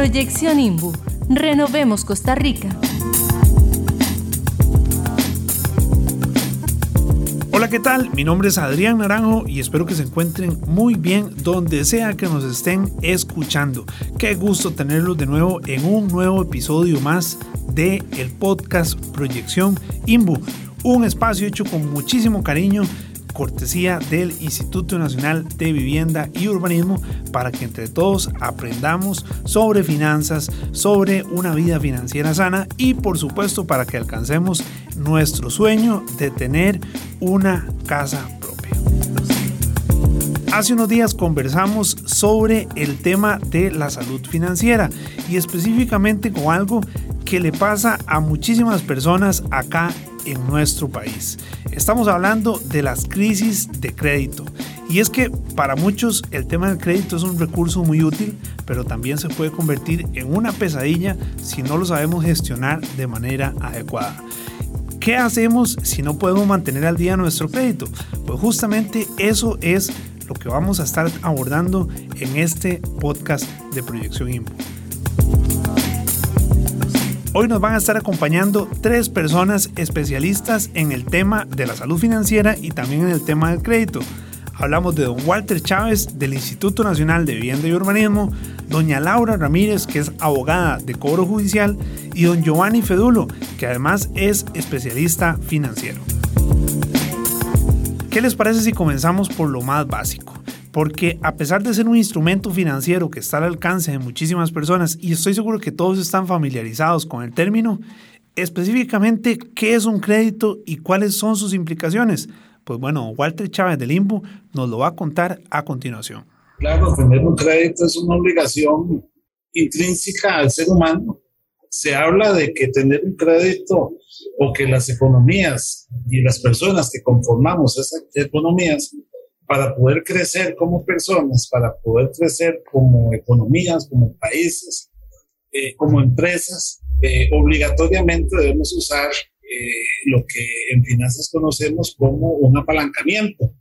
Proyección IMBU. Renovemos Costa Rica. Hola, ¿qué tal? Mi nombre es Adrián Naranjo y espero que se encuentren muy bien donde sea que nos estén escuchando. Qué gusto tenerlos de nuevo en un nuevo episodio más de el podcast Proyección IMBU, un espacio hecho con muchísimo cariño cortesía del Instituto Nacional de Vivienda y Urbanismo para que entre todos aprendamos sobre finanzas, sobre una vida financiera sana y por supuesto para que alcancemos nuestro sueño de tener una casa propia. Hace unos días conversamos sobre el tema de la salud financiera y específicamente con algo que le pasa a muchísimas personas acá en nuestro país. Estamos hablando de las crisis de crédito. Y es que para muchos el tema del crédito es un recurso muy útil, pero también se puede convertir en una pesadilla si no lo sabemos gestionar de manera adecuada. ¿Qué hacemos si no podemos mantener al día nuestro crédito? Pues justamente eso es lo que vamos a estar abordando en este podcast de Proyección Info. Hoy nos van a estar acompañando tres personas especialistas en el tema de la salud financiera y también en el tema del crédito. Hablamos de don Walter Chávez del Instituto Nacional de Vivienda y Urbanismo, doña Laura Ramírez, que es abogada de cobro judicial, y don Giovanni Fedulo, que además es especialista financiero. ¿Qué les parece si comenzamos por lo más básico? Porque a pesar de ser un instrumento financiero que está al alcance de muchísimas personas, y estoy seguro que todos están familiarizados con el término, específicamente qué es un crédito y cuáles son sus implicaciones. Pues bueno, Walter Chávez del IMBU nos lo va a contar a continuación. Claro, tener un crédito es una obligación intrínseca al ser humano. Se habla de que tener un crédito o que las economías y las personas que conformamos esas economías para poder crecer como personas, para poder crecer como economías, como países, eh, como empresas, eh, obligatoriamente debemos usar eh, lo que en finanzas conocemos como un apalancamiento,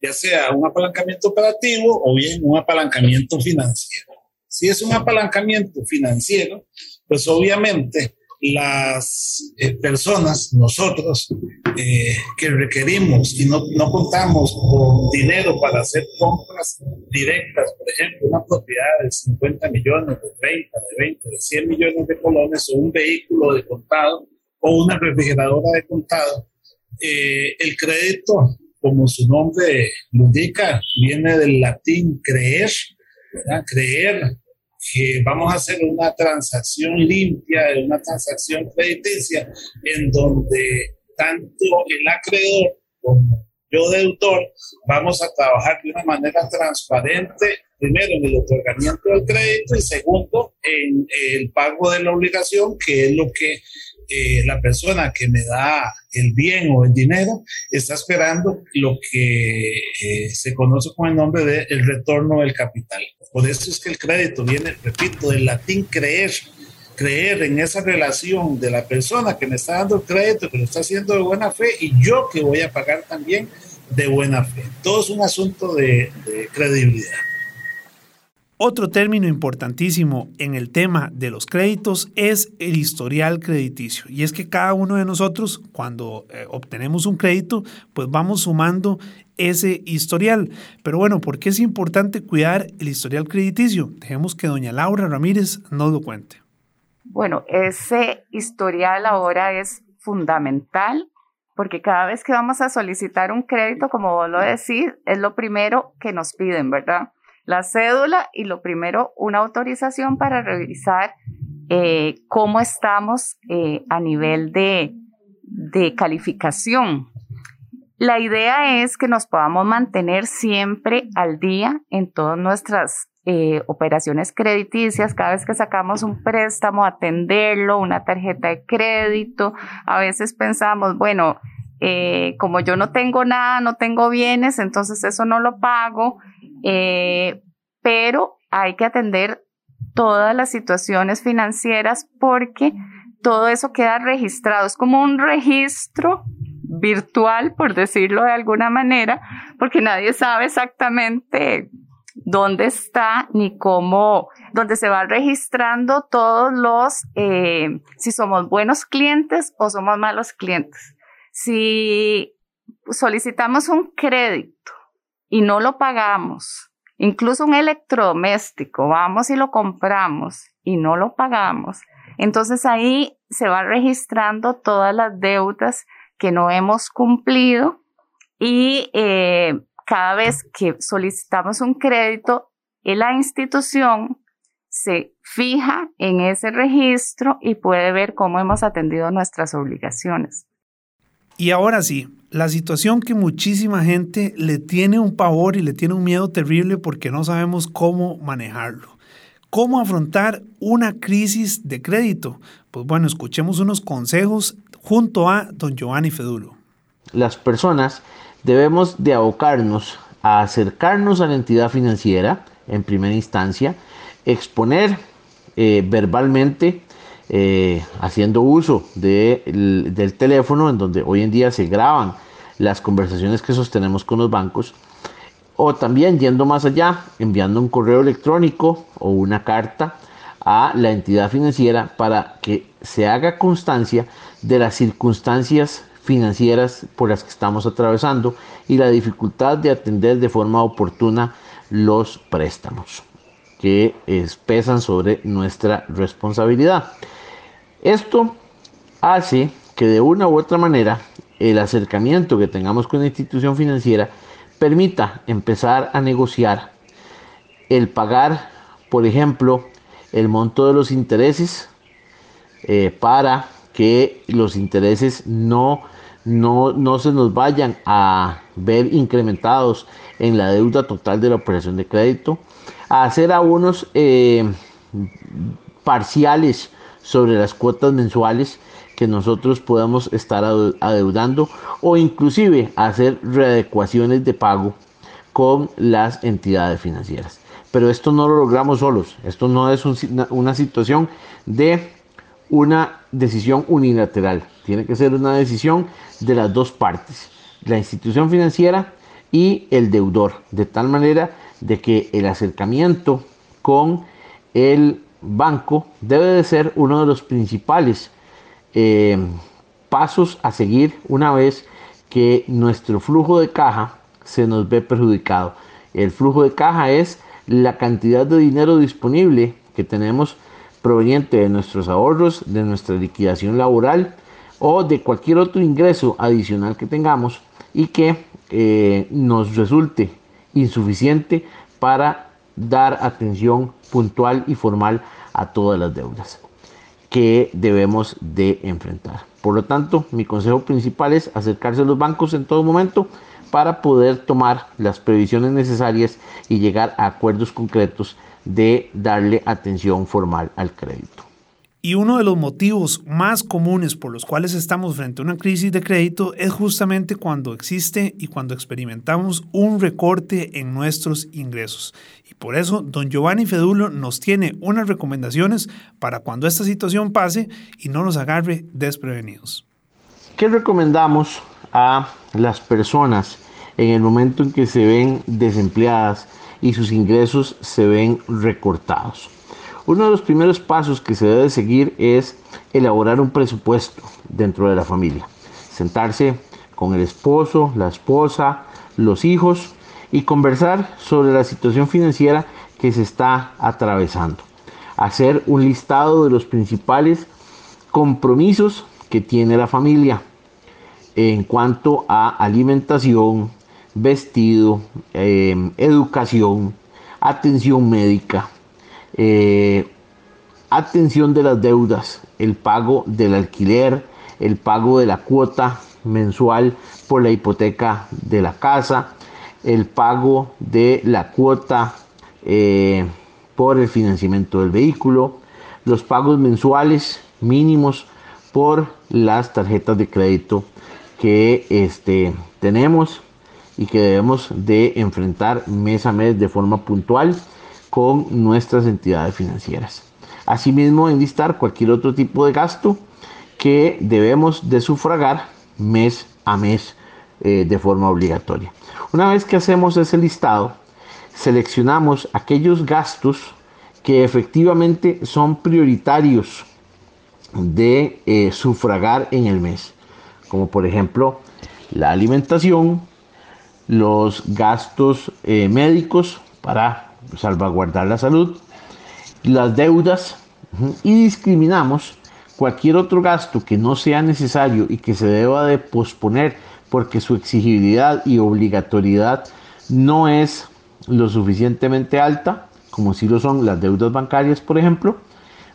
ya sea un apalancamiento operativo o bien un apalancamiento financiero. Si es un apalancamiento financiero, pues obviamente las eh, personas, nosotros, eh, que requerimos y no, no, contamos con dinero para hacer compras directas, por ejemplo, una propiedad de 50 millones, de 30, de 20, de 100 millones de colones, o un vehículo de contado, o una refrigeradora de contado, eh, el crédito, como su nombre lo indica, viene del latín creer, creer que vamos a hacer una transacción limpia, una transacción crediticia, en donde tanto el acreedor como yo deudor vamos a trabajar de una manera transparente, primero en el otorgamiento del crédito y segundo en el pago de la obligación, que es lo que eh, la persona que me da el bien o el dinero está esperando lo que eh, se conoce con el nombre de el retorno del capital. Por eso es que el crédito viene, repito, del latín creer, creer en esa relación de la persona que me está dando el crédito, que lo está haciendo de buena fe, y yo que voy a pagar también de buena fe. Todo es un asunto de credibilidad. Otro término importantísimo en el tema de los créditos es el historial crediticio. Y es que cada uno de nosotros, cuando eh, obtenemos un crédito, pues vamos sumando ese historial. Pero bueno, ¿por qué es importante cuidar el historial crediticio? Dejemos que doña Laura Ramírez nos lo cuente. Bueno, ese historial ahora es fundamental porque cada vez que vamos a solicitar un crédito, como vos lo decís, es lo primero que nos piden, ¿verdad? La cédula y lo primero, una autorización para revisar eh, cómo estamos eh, a nivel de, calificación. La idea es que nos podamos mantener siempre al día en todas nuestras eh, operaciones crediticias, cada vez que sacamos un préstamo, atenderlo, una tarjeta de crédito. A veces pensamos, bueno, como yo no tengo nada, no tengo bienes, entonces eso no lo pago eh, pero hay que atender todas las situaciones financieras porque todo eso queda registrado. Es como un registro virtual, por decirlo de alguna manera, porque nadie sabe exactamente dónde está ni cómo, donde se va registrando todos los, eh, si somos buenos clientes o somos malos clientes. Si solicitamos un crédito y no lo pagamos, incluso un electrodoméstico, vamos y lo compramos y no lo pagamos, entonces ahí se va registrando todas las deudas que no hemos cumplido y eh, cada vez que solicitamos un crédito, la institución se fija en ese registro y puede ver cómo hemos atendido nuestras obligaciones. Y ahora sí, la situación que muchísima gente le tiene un pavor y le tiene un miedo terrible porque no sabemos cómo manejarlo. ¿Cómo afrontar una crisis de crédito? Pues bueno, escuchemos unos consejos junto a don Giovanni Fedulo. Las personas debemos de abocarnos a acercarnos a la entidad financiera en primera instancia, exponer eh, verbalmente eh, haciendo uso del teléfono, en donde hoy en día se graban las conversaciones que sostenemos con los bancos, o también yendo más allá, enviando un correo electrónico o una carta a la entidad financiera para que se haga constancia de las circunstancias financieras por las que estamos atravesando y la dificultad de atender de forma oportuna los préstamos que pesan sobre nuestra responsabilidad. Esto hace que de una u otra manera el acercamiento que tengamos con la institución financiera permita empezar a negociar el pagar, por ejemplo, el monto de los intereses eh, para que los intereses no, no, no se nos vayan a ver incrementados en la deuda total de la operación de crédito, a hacer abonos eh, parciales sobre las cuotas mensuales que nosotros podamos estar adeudando o inclusive hacer readecuaciones de pago con las entidades financieras. Pero esto no lo logramos solos, esto no es una situación de una decisión unilateral, tiene que ser una decisión de las dos partes, la institución financiera y el deudor, de tal manera de que el acercamiento con el banco debe de ser uno de los principales eh, pasos a seguir una vez que nuestro flujo de caja se nos ve perjudicado. El flujo de caja es la cantidad de dinero disponible que tenemos proveniente de nuestros ahorros, de nuestra liquidación laboral o de cualquier otro ingreso adicional que tengamos y que eh, nos resulte insuficiente para dar atención puntual y formal a todas las deudas que debemos de enfrentar. Por lo tanto, mi consejo principal es acercarse a los bancos en todo momento para poder tomar las previsiones necesarias y llegar a acuerdos concretos de darle atención formal al crédito. Y uno de los motivos más comunes por los cuales estamos frente a una crisis de crédito es justamente cuando existe y cuando experimentamos un recorte en nuestros ingresos. Y por eso, don Giovanni Fedulo nos tiene unas recomendaciones para cuando esta situación pase y no nos agarre desprevenidos. ¿Qué recomendamos a las personas en el momento en que se ven desempleadas y sus ingresos se ven recortados? Uno de los primeros pasos que se debe seguir es elaborar un presupuesto dentro de la familia. Sentarse con el esposo, la esposa, los hijos y conversar sobre la situación financiera que se está atravesando. Hacer un listado de los principales compromisos que tiene la familia en cuanto a alimentación, vestido, eh, educación, atención médica, eh, atención de las deudas, el pago del alquiler, el pago de la cuota mensual por la hipoteca de la casa, el pago de la cuota eh, por el financiamiento del vehículo, los pagos mensuales mínimos por las tarjetas de crédito que este, tenemos y que debemos de enfrentar mes a mes de forma puntual con nuestras entidades financieras. Asimismo, enlistar cualquier otro tipo de gasto que debemos de sufragar mes a mes eh, de forma obligatoria. Una vez que hacemos ese listado, seleccionamos aquellos gastos que efectivamente son prioritarios de eh, sufragar en el mes, como por ejemplo la alimentación, los gastos eh, médicos para salvaguardar la salud, las deudas y discriminamos cualquier otro gasto que no sea necesario y que se deba de posponer porque su exigibilidad y obligatoriedad no es lo suficientemente alta, como si lo son las deudas bancarias, por ejemplo,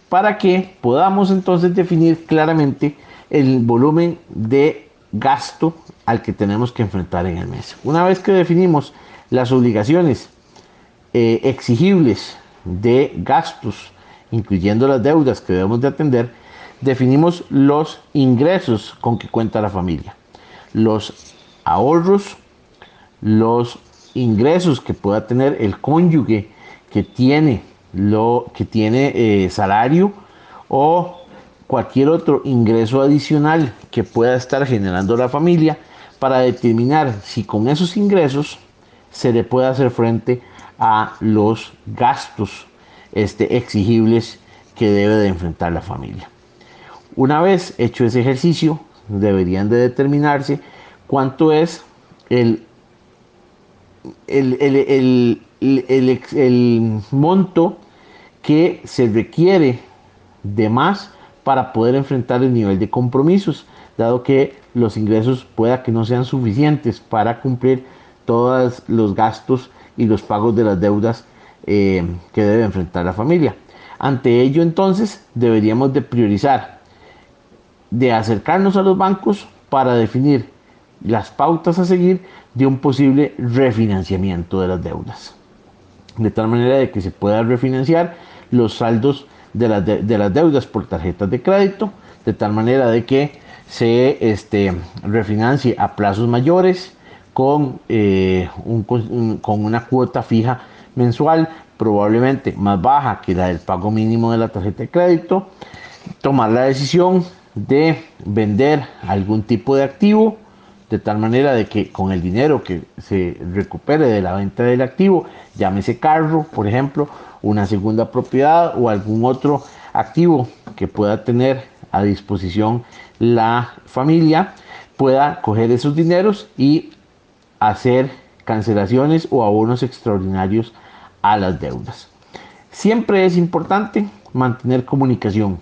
para que podamos entonces definir claramente el volumen de gasto al que tenemos que enfrentar en el mes. Una vez que definimos las obligaciones eh, exigibles de gastos, incluyendo las deudas que debemos de atender, definimos los ingresos con que cuenta la familia, los ahorros, los ingresos que pueda tener el cónyuge que tiene lo que tiene eh, salario o cualquier otro ingreso adicional que pueda estar generando la familia para determinar si con esos ingresos se le puede hacer frente a los gastos este, exigibles que debe de enfrentar la familia. Una vez hecho ese ejercicio, deberían de determinarse cuánto es el el, el, monto que se requiere de más para poder enfrentar el nivel de compromisos, dado que los ingresos pueda que no sean suficientes para cumplir todos los gastos y los pagos de las deudas eh, que debe enfrentar la familia. Ante ello entonces deberíamos de priorizar, de acercarnos a los bancos para definir las pautas a seguir de un posible refinanciamiento de las deudas. De tal manera de que se pueda refinanciar los saldos de las, de, las deudas por tarjetas de crédito, de tal manera de que se este, refinancie a plazos mayores con, eh, con una cuota fija mensual, probablemente más baja que la del pago mínimo de la tarjeta de crédito, tomar la decisión de vender algún tipo de activo de tal manera de que con el dinero que se recupere de la venta del activo, llámese carro, por ejemplo, una segunda propiedad o algún otro activo que pueda tener a disposición la familia, pueda coger esos dineros y hacer cancelaciones o abonos extraordinarios a las deudas. Siempre es importante mantener comunicación,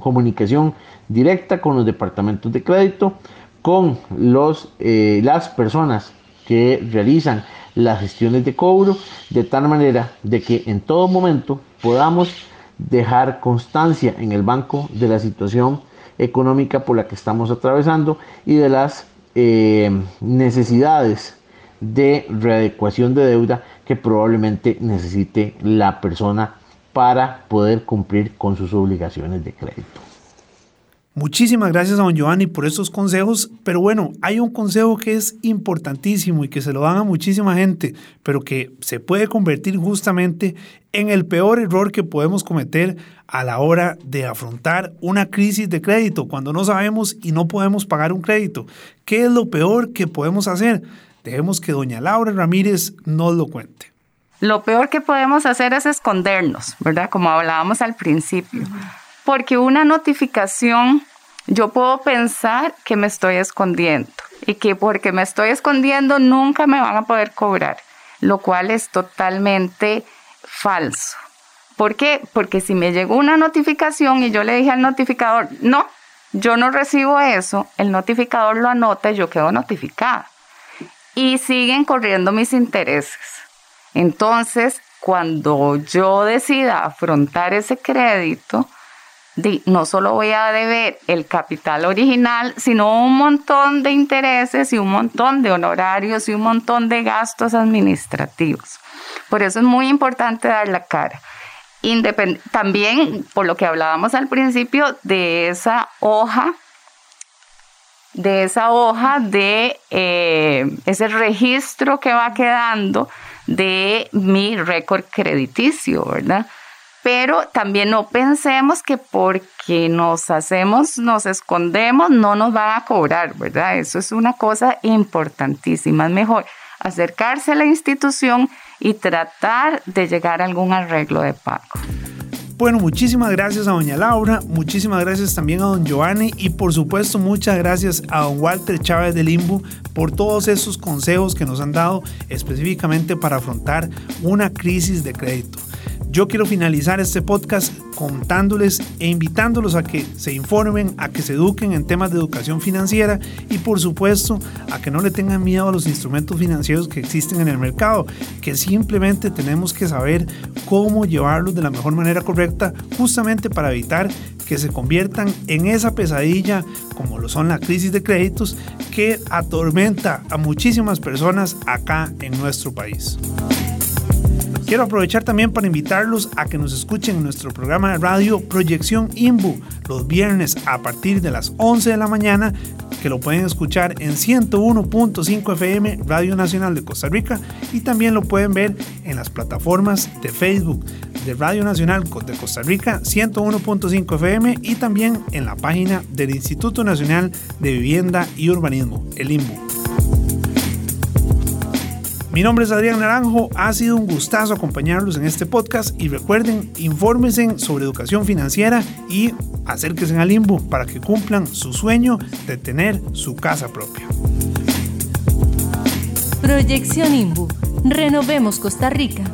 comunicación directa con los departamentos de crédito con los, eh, las personas que realizan las gestiones de cobro de tal manera de que en todo momento podamos dejar constancia en el banco de la situación económica por la que estamos atravesando y de las eh, necesidades de readecuación de deuda que probablemente necesite la persona para poder cumplir con sus obligaciones de crédito. Muchísimas gracias a don Giovanni por estos consejos, pero bueno, hay un consejo que es importantísimo y que se lo dan a muchísima gente, pero que se puede convertir justamente en el peor error que podemos cometer a la hora de afrontar una crisis de crédito, cuando no sabemos y no podemos pagar un crédito. ¿Qué es lo peor que podemos hacer? Dejemos que doña Laura Ramírez nos lo cuente. Lo peor que podemos hacer es escondernos, ¿verdad? Como hablábamos al principio porque una notificación yo puedo pensar que me estoy escondiendo y que porque me estoy escondiendo nunca me van a poder cobrar, lo cual es totalmente falso. ¿Por qué? Porque si me llegó una notificación y yo le dije al notificador, no, yo no recibo eso, el notificador lo anota y yo quedo notificada. Y siguen corriendo mis intereses. Entonces, cuando yo decida afrontar ese crédito, no solo voy a deber el capital original, sino un montón de intereses y un montón de honorarios y un montón de gastos administrativos. Por eso es muy importante dar la cara. también, por lo que hablábamos al principio, de esa hoja, de esa hoja de eh, ese registro que va quedando de mi récord crediticio, ¿verdad? pero también no pensemos que porque nos hacemos, nos escondemos, no nos van a cobrar, ¿verdad? Eso es una cosa importantísima. Es mejor acercarse a la institución y tratar de llegar a algún arreglo de pago. Bueno, muchísimas gracias a doña Laura, muchísimas gracias también a don Giovanni y por supuesto muchas gracias a don Walter Chávez de Limbo por todos esos consejos que nos han dado específicamente para afrontar una crisis de crédito. Yo quiero finalizar este podcast contándoles e invitándolos a que se informen, a que se eduquen en temas de educación financiera y por supuesto a que no le tengan miedo a los instrumentos financieros que existen en el mercado, que simplemente tenemos que saber cómo llevarlos de la mejor manera correcta justamente para evitar que se conviertan en esa pesadilla como lo son la crisis de créditos que atormenta a muchísimas personas acá en nuestro país. Quiero aprovechar también para invitarlos a que nos escuchen en nuestro programa de radio Proyección IMBU los viernes a partir de las 11 de la mañana, que lo pueden escuchar en 101.5 FM Radio Nacional de Costa Rica y también lo pueden ver en las plataformas de Facebook de Radio Nacional de Costa Rica 101.5 FM y también en la página del Instituto Nacional de Vivienda y Urbanismo, el IMBU. Mi nombre es Adrián Naranjo, ha sido un gustazo acompañarlos en este podcast y recuerden, infórmense sobre educación financiera y acérquense al Limbo para que cumplan su sueño de tener su casa propia. Proyección IMBU. Renovemos Costa Rica.